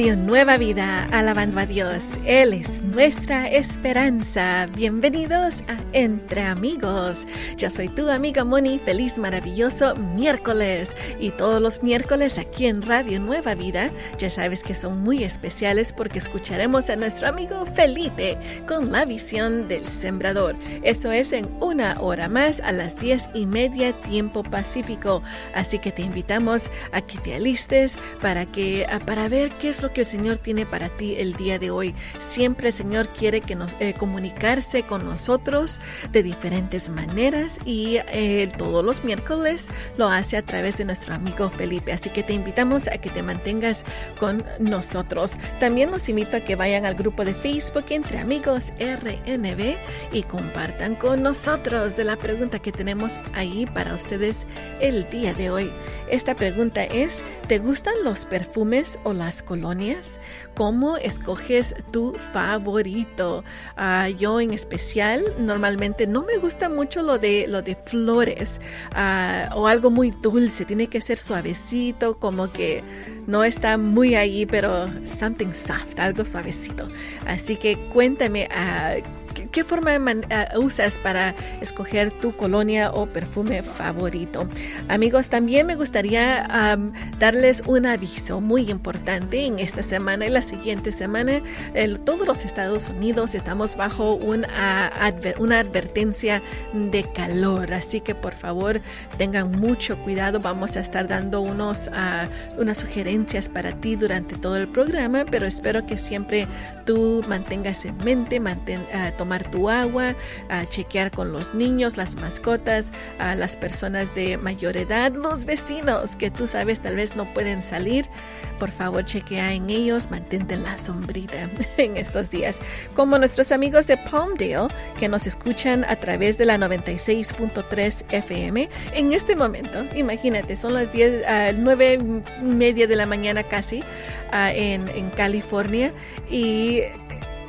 Radio Nueva Vida, alabando a Dios. Él es nuestra esperanza. Bienvenidos a Entre Amigos. Yo soy tu amiga Moni. Feliz, maravilloso miércoles. Y todos los miércoles aquí en Radio Nueva Vida, ya sabes que son muy especiales porque escucharemos a nuestro amigo Felipe con la visión del sembrador. Eso es en una hora más a las diez y media tiempo pacífico. Así que te invitamos a que te alistes para que para ver qué es lo que el Señor tiene para ti el día de hoy. Siempre el Señor quiere que nos eh, comunicarse con nosotros de diferentes maneras y eh, todos los miércoles lo hace a través de nuestro amigo Felipe. Así que te invitamos a que te mantengas con nosotros. También los invito a que vayan al grupo de Facebook entre amigos RNB y compartan con nosotros de la pregunta que tenemos ahí para ustedes el día de hoy. Esta pregunta es, ¿te gustan los perfumes o las colonias? ¿Cómo escoges tu favorito? Ah, yo en especial normalmente no me gusta mucho lo de, lo de flores ah, o algo muy dulce. Tiene que ser suavecito, como que no está muy ahí, pero something soft, algo suavecito. Así que cuéntame. Uh, ¿Qué, forma uh, usas para escoger tu colonia o perfume favorito? Amigos, también me gustaría darles un aviso muy importante en esta semana y la siguiente semana. Todos los Estados Unidos estamos bajo una, advertencia de calor, así que por favor tengan mucho cuidado. Vamos a estar dando unos, uh, unas sugerencias para ti durante todo el programa, pero espero que siempre tú mantengas en mente, mantén, uh, tu agua, a chequear con los niños, las mascotas, a las personas de mayor edad, los vecinos que tú sabes tal vez no pueden salir. Por favor, chequea en ellos, mantente en la sombrita en estos días. Como nuestros amigos de Palmdale, que nos escuchan a través de la 96.3 FM. En este momento, imagínate, son las 10, uh, 9 media de la mañana casi en, en California y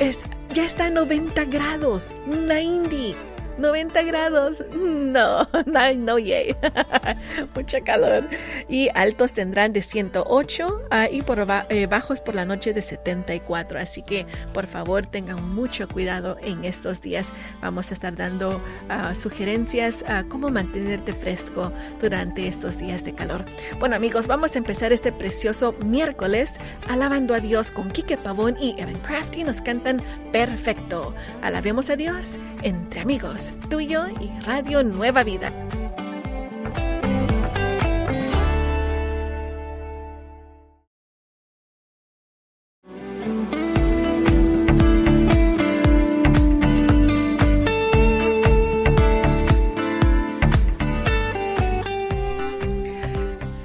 es, ya está a 90 grados. Una indie. 90 grados. No, no, no, yay. Mucha calor. Y altos tendrán de 108 ah, y por eh, bajos por la noche de 74. Así que por favor tengan mucho cuidado en estos días. Vamos a estar dando ah, sugerencias a cómo mantenerte fresco durante estos días de calor. Bueno amigos, vamos a empezar este precioso miércoles alabando a Dios con Kike Pavón y Evan Crafty. Nos cantan perfecto. Alabemos a Dios entre amigos tuyo y Radio Nueva Vida.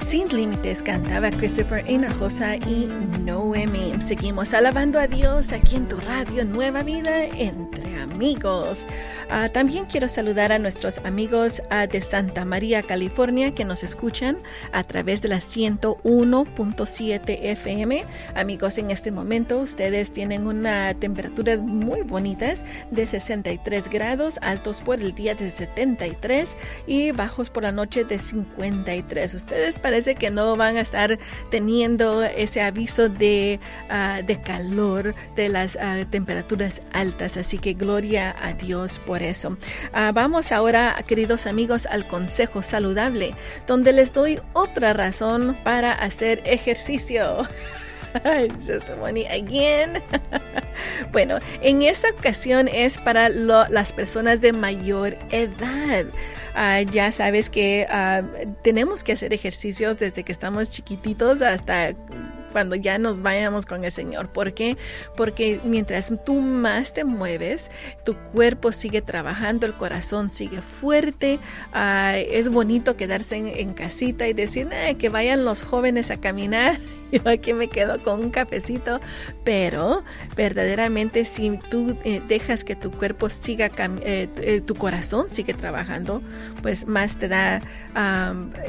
Sin límites cantaba Christopher Hinojosa y Noemi. Seguimos alabando a Dios aquí en tu radio Nueva Vida entre amigos. Uh, también quiero saludar a nuestros amigos uh, de Santa María, California, que nos escuchan a través de la 101.7 FM. Amigos, en este momento ustedes tienen unas temperaturas muy bonitas de 63 grados, altos por el día de 73 y bajos por la noche de 53. Ustedes parece que no van a estar teniendo ese aviso de, uh, de calor de las temperaturas altas, así que gloria a Dios por eso. Ah, vamos ahora, queridos amigos, al consejo saludable, donde les doy otra razón para hacer ejercicio. again. bueno, en esta ocasión es para las personas de mayor edad. Ah, ya sabes que ah, tenemos que hacer ejercicios desde que estamos chiquititos hasta cuando ya nos vayamos con el Señor. ¿Por qué? Porque mientras tú más te mueves, tu cuerpo sigue trabajando, el corazón sigue fuerte. Es bonito quedarse en, casita y decir que vayan los jóvenes a caminar. Yo aquí me quedo con un cafecito. Pero verdaderamente si tú eh, dejas que tu cuerpo siga, eh, eh, tu corazón sigue trabajando, pues más te da,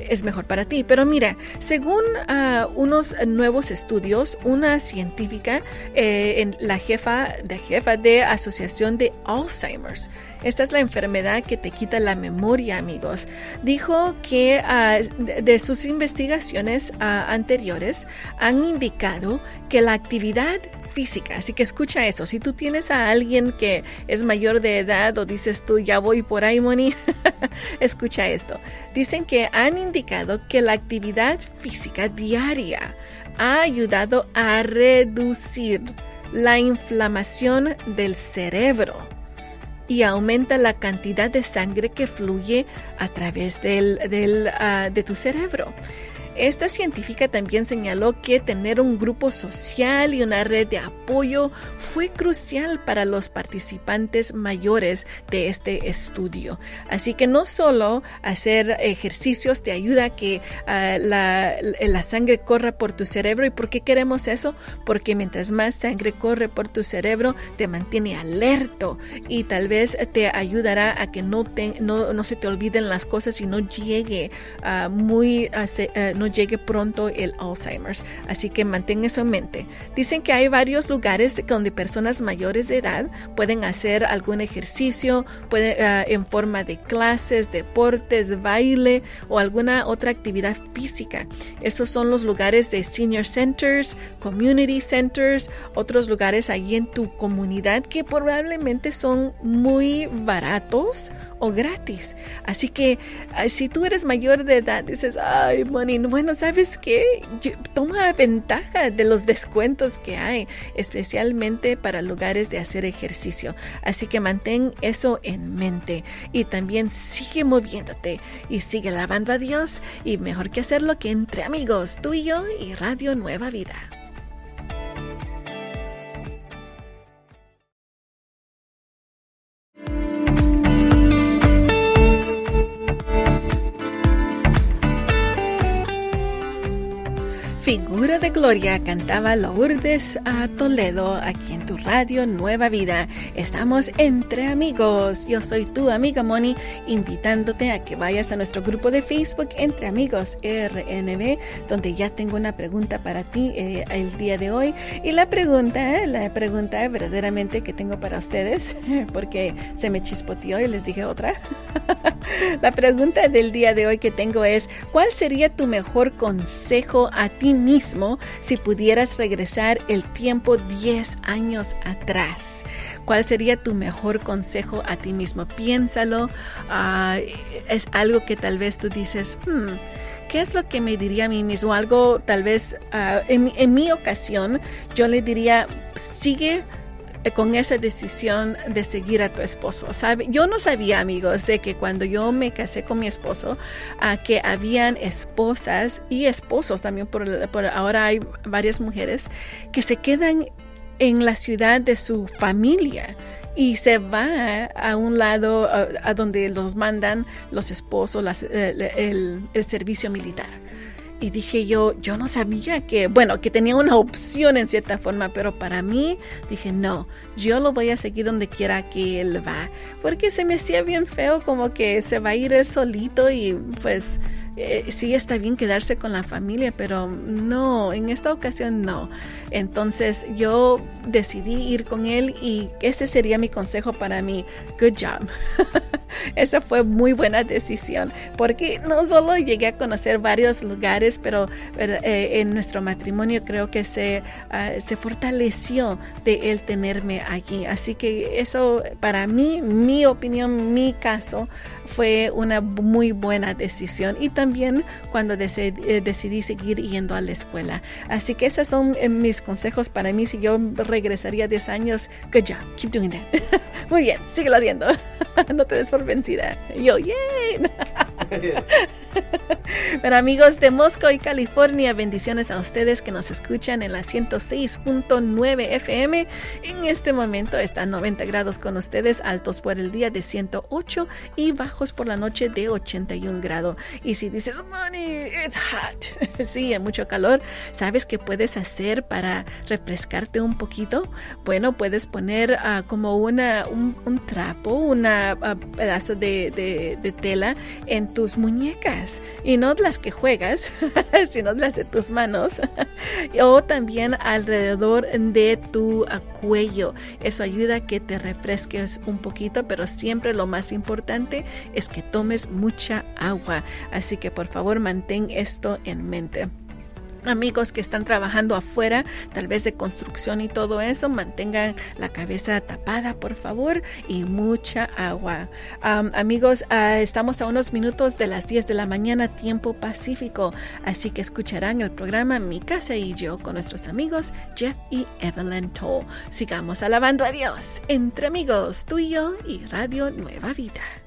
es mejor para ti. Pero mira, según ah, unos nuevos estudios, una científica, eh, en la jefa de jefa de Asociación de Alzheimer's, esta es la enfermedad que te quita la memoria, amigos. Dijo que ah, de sus investigaciones ah, anteriores han indicado que la actividad física. Así que escucha eso. Si tú tienes a alguien que es mayor de edad o dices tú ya voy por ahí, Moni, escucha esto. Dicen que han indicado que la actividad física diaria ha ayudado a reducir la inflamación del cerebro y aumenta la cantidad de sangre que fluye a través del, ah, de tu cerebro. Esta científica también señaló que tener un grupo social y una red de apoyo fue crucial para los participantes mayores de este estudio. Así que no solo hacer ejercicios te ayuda a que ah, la, sangre corra por tu cerebro. ¿Y por qué queremos eso? Porque mientras más sangre corre por tu cerebro, te mantiene alerto y tal vez te ayudará a que no, te, no, no se te olviden las cosas y no llegue uh, muy, uh, no llegue pronto el Alzheimer's. Así que mantén eso en mente. Dicen que hay varios lugares donde personas mayores de edad pueden hacer algún ejercicio puede, uh, en forma de clases, deportes, baile o alguna otra actividad física. Esos son los lugares de senior centers, community centers, otros lugares allí en tu comunidad que probablemente son muy baratos o gratis. Así que si tú eres mayor de edad, dices, ay, money, bueno, ¿sabes qué? toma ventaja de los descuentos que hay, especialmente para lugares de hacer ejercicio. Así que mantén eso en mente y también sigue moviéndote y sigue alabando a Dios y mejor que hacerlo que entre amigos, tú y yo y Radio Nueva Vida. Figo. Figura de Gloria cantaba Lourdes a Toledo aquí en tu radio Nueva Vida. Estamos entre amigos. Yo soy tu amiga Moni, invitándote a que vayas a nuestro grupo de Facebook Entre Amigos RNB, donde ya tengo una pregunta para ti eh, el día de hoy. Y la pregunta, la pregunta verdaderamente que tengo para ustedes, porque se me chispoteó y les dije otra. la pregunta del día de hoy que tengo es, ¿cuál sería tu mejor consejo a ti mismo si pudieras regresar el tiempo 10 años atrás? ¿Cuál sería tu mejor consejo a ti mismo? Piénsalo. Ah, es algo que tal vez tú dices, hmm, ¿qué es lo que me diría a mí mismo? Algo tal vez, ah, en, en mi ocasión, yo le diría, sigue con esa decisión de seguir a tu esposo. Yo no sabía, amigos, de que cuando yo me casé con mi esposo, uh, que habían esposas y esposos también, por, ahora hay varias mujeres que se quedan en la ciudad de su familia y se va a un lado a, donde los mandan los esposos, el, el, servicio militar. Y dije yo, yo no sabía que, bueno, que tenía una opción en cierta forma, pero para mí dije, no, yo lo voy a seguir donde quiera que él va, porque se me hacía bien feo como que se va a ir él solito y pues eh, sí está bien quedarse con la familia, pero no, en esta ocasión no. Entonces yo decidí ir con él y ese sería mi consejo para mí. Good job. Esa fue muy buena decisión porque no solo llegué a conocer varios lugares, pero eh, en nuestro matrimonio creo que se, ah, se fortaleció de él tenerme allí. Así que eso para mí, mi opinión, mi caso, fue una muy buena decisión y también cuando eh, decidí, seguir yendo a la escuela. Así que esos son eh, mis consejos para mí si yo regresaría 10 años. Good job, keep doing that. muy bien, síguelo haciendo. no te des vencida. Yo, yay. Pero amigos de Moscow y California, bendiciones a ustedes que nos escuchan en la 106.9 FM. En este momento están 90 grados con ustedes, altos por el día de 108 y bajos por la noche de 81 grados. Y si dices, money, it's hot, sí, hay mucho calor, ¿sabes qué puedes hacer para refrescarte un poquito? Bueno, puedes poner uh, como una, un, trapo, un uh, pedazo de, de, de tela en tus muñecas y no las que juegas, sino las de tus manos o también alrededor de tu cuello. Eso ayuda a que te refresques un poquito, pero siempre lo más importante es que tomes mucha agua. Así que por favor mantén esto en mente amigos que están trabajando afuera, tal vez de construcción y todo eso, mantengan la cabeza tapada, por favor, y mucha agua. amigos, ah, estamos a unos minutos de las 10 de la mañana, tiempo pacífico, así que escucharán el programa Mi casa y yo con nuestros amigos Jeff y Evelyn Toll. Sigamos alabando a Dios entre amigos, tú y yo y Radio Nueva Vida.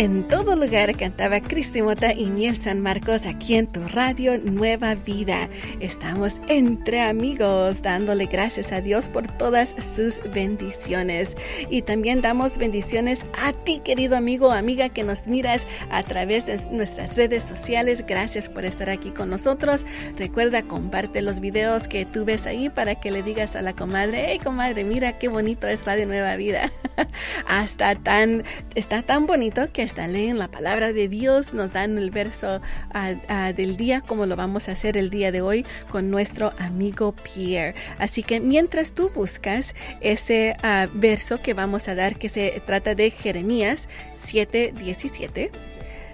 En todo lugar cantaba Cristi Mota y Miel San Marcos aquí en tu radio Nueva Vida. Estamos entre amigos dándole gracias a Dios por todas sus bendiciones. Y también damos bendiciones a ti, querido amigo o amiga que nos miras a través de nuestras redes sociales. Gracias por estar aquí con nosotros. Recuerda, comparte los videos que tú ves ahí para que le digas a la comadre, hey comadre, mira qué bonito es Radio Nueva Vida. Hasta tan, está tan bonito que hasta leen la palabra de Dios, nos dan el verso ah, ah, del día, como lo vamos a hacer el día de hoy con nuestro amigo Pierre. Así que mientras tú buscas ese ah, verso que vamos a dar, que se trata de Jeremías 7:17,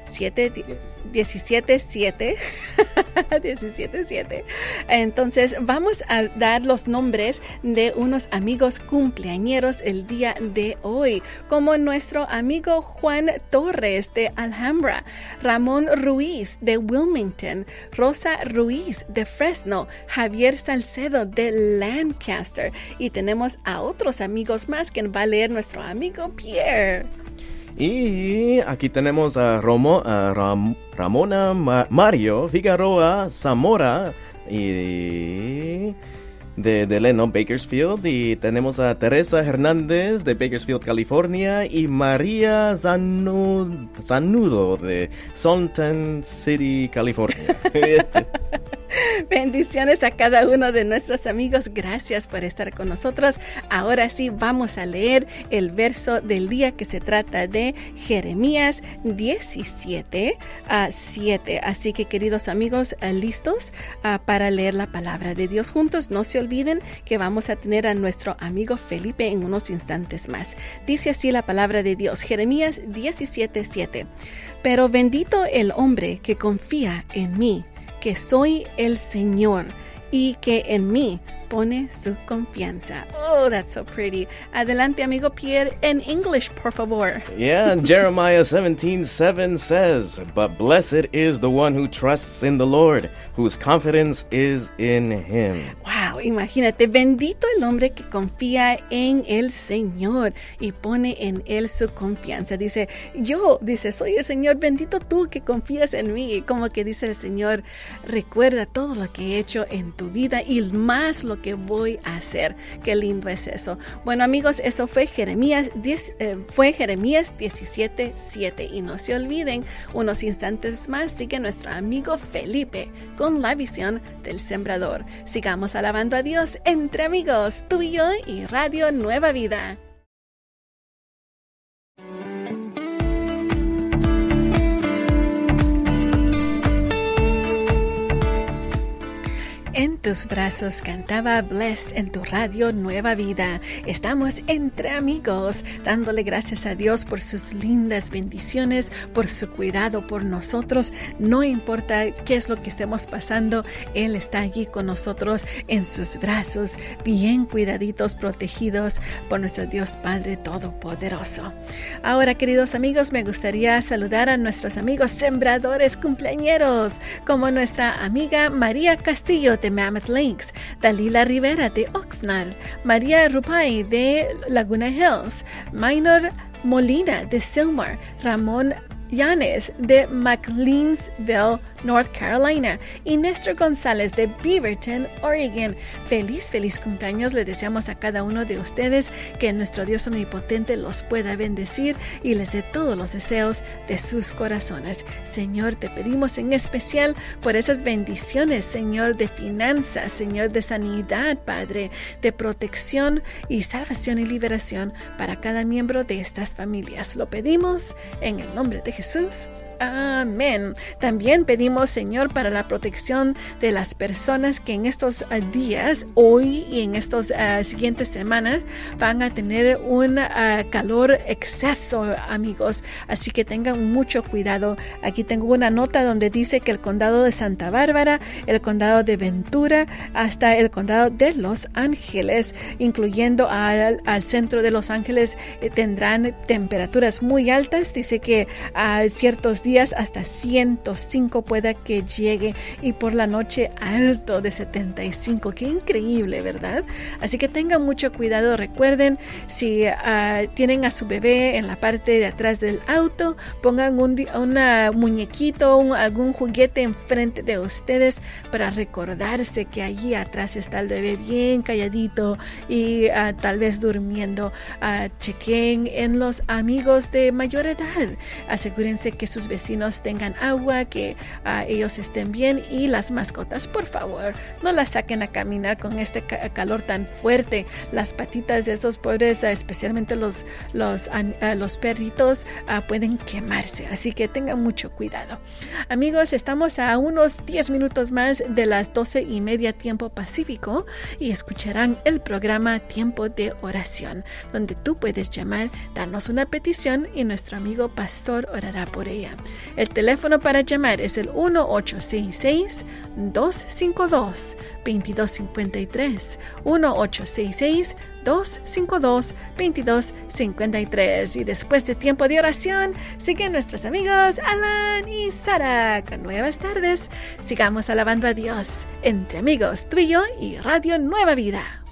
7, 17, 7. 17, 7. Entonces vamos a dar los nombres de unos amigos cumpleañeros el día de hoy, como nuestro amigo Juan Torres de Alhambra, Ramón Ruiz de Wilmington, Rosa Ruiz de Fresno, Javier Salcedo de Lancaster y tenemos a otros amigos más que va a leer nuestro amigo Pierre. Y aquí tenemos a, Romo, a Ramona Mario Figueroa Zamora y de, de Leno, Bakersfield. Y tenemos a Teresa Hernández de Bakersfield, California. Y María Zanudo de Salton City, California. Bendiciones a cada uno de nuestros amigos. Gracias por estar con nosotros. Ahora sí, vamos a leer el verso del día que se trata de Jeremías 17 a 7. Así que, queridos amigos, eh, listos ah, para leer la palabra de Dios juntos. No se olviden que vamos a tener a nuestro amigo Felipe en unos instantes más. Dice así la palabra de Dios, Jeremías 17, 7. Pero bendito el hombre que confía en mí que soy el Señor y que en mí pone su confianza. Oh, that's so pretty. Adelante, amigo Pierre, en English, por favor. Yeah, Jeremiah 17 7 says, But blessed is the one who trusts in the Lord, whose confidence is in him. Wow, imagínate, bendito el hombre que confía en el Señor y pone en él su confianza. Dice, yo, dice, soy el Señor, bendito tú que confías en mí. Como que dice el Señor, recuerda todo lo que he hecho en tu vida y más lo que voy a hacer. Qué lindo es eso. Bueno amigos, eso fue Jeremías, 10, eh, fue Jeremías 17, 7. Y no se olviden, unos instantes más sigue nuestro amigo Felipe con la visión del sembrador. Sigamos alabando a Dios entre amigos, tú y yo y Radio Nueva Vida. Tus brazos cantaba Blessed en tu radio Nueva Vida. Estamos entre amigos, dándole gracias a Dios por sus lindas bendiciones, por su cuidado por nosotros. No importa qué es lo que estemos pasando, Él está allí con nosotros en sus brazos, bien cuidaditos, protegidos por nuestro Dios Padre Todopoderoso. Ahora, queridos amigos, me gustaría saludar a nuestros amigos sembradores cumpleañeros, como nuestra amiga María Castillo Lakes, Dalila Rivera de Oxnard, María Rupai de Laguna Hills, Minor Molina de Silmar, Ramón Yanes de McLeansville, North Carolina y Néstor González de Beaverton, Oregon. Feliz, feliz cumpleaños le deseamos a cada uno de ustedes que nuestro Dios omnipotente los pueda bendecir y les dé todos los deseos de sus corazones. Señor, te pedimos en especial por esas bendiciones, Señor, de finanzas, Señor, de sanidad, Padre, de protección y salvación y liberación para cada miembro de estas familias. Lo pedimos en el nombre de Jesús. Amén. También pedimos, Señor, para la protección de las personas que en estos ah, días, hoy y en estas ah, siguientes semanas, van a tener un ah, calor exceso, amigos. Así que tengan mucho cuidado. Aquí tengo una nota donde dice que el condado de Santa Bárbara, el condado de Ventura, hasta el condado de Los Ángeles, incluyendo al, centro de Los Ángeles, eh, tendrán temperaturas muy altas. Dice que a ciertos días hasta 105 pueda que llegue y por la noche alto de 75. Qué increíble, ¿verdad? Así que tengan mucho cuidado. Recuerden, si ah, tienen a su bebé en la parte de atrás del auto, pongan un una muñequito, algún juguete enfrente de ustedes para recordarse que allí atrás está el bebé bien calladito y ah, tal vez durmiendo. Uh, chequen en los amigos de mayor edad. Asegúrense que sus vecinos tengan agua, que ah, ellos estén bien y las mascotas, por favor, no las saquen a caminar con este calor tan fuerte. Las patitas de estos pobres, ah, especialmente los, los, ah, los perritos, pueden quemarse, así que tengan mucho cuidado. Amigos, estamos a unos 10 minutos más de las 12 y media tiempo pacífico y escucharán el programa Tiempo de Oración, donde tú puedes llamar, darnos una petición y nuestro amigo pastor orará por ella. El teléfono para llamar es el 1866-252-2253. 1866-252-2253. Y después de tiempo de oración, siguen nuestros amigos Alan y Sara con nuevas tardes. Sigamos alabando a Dios entre amigos, tú y yo y Radio Nueva Vida.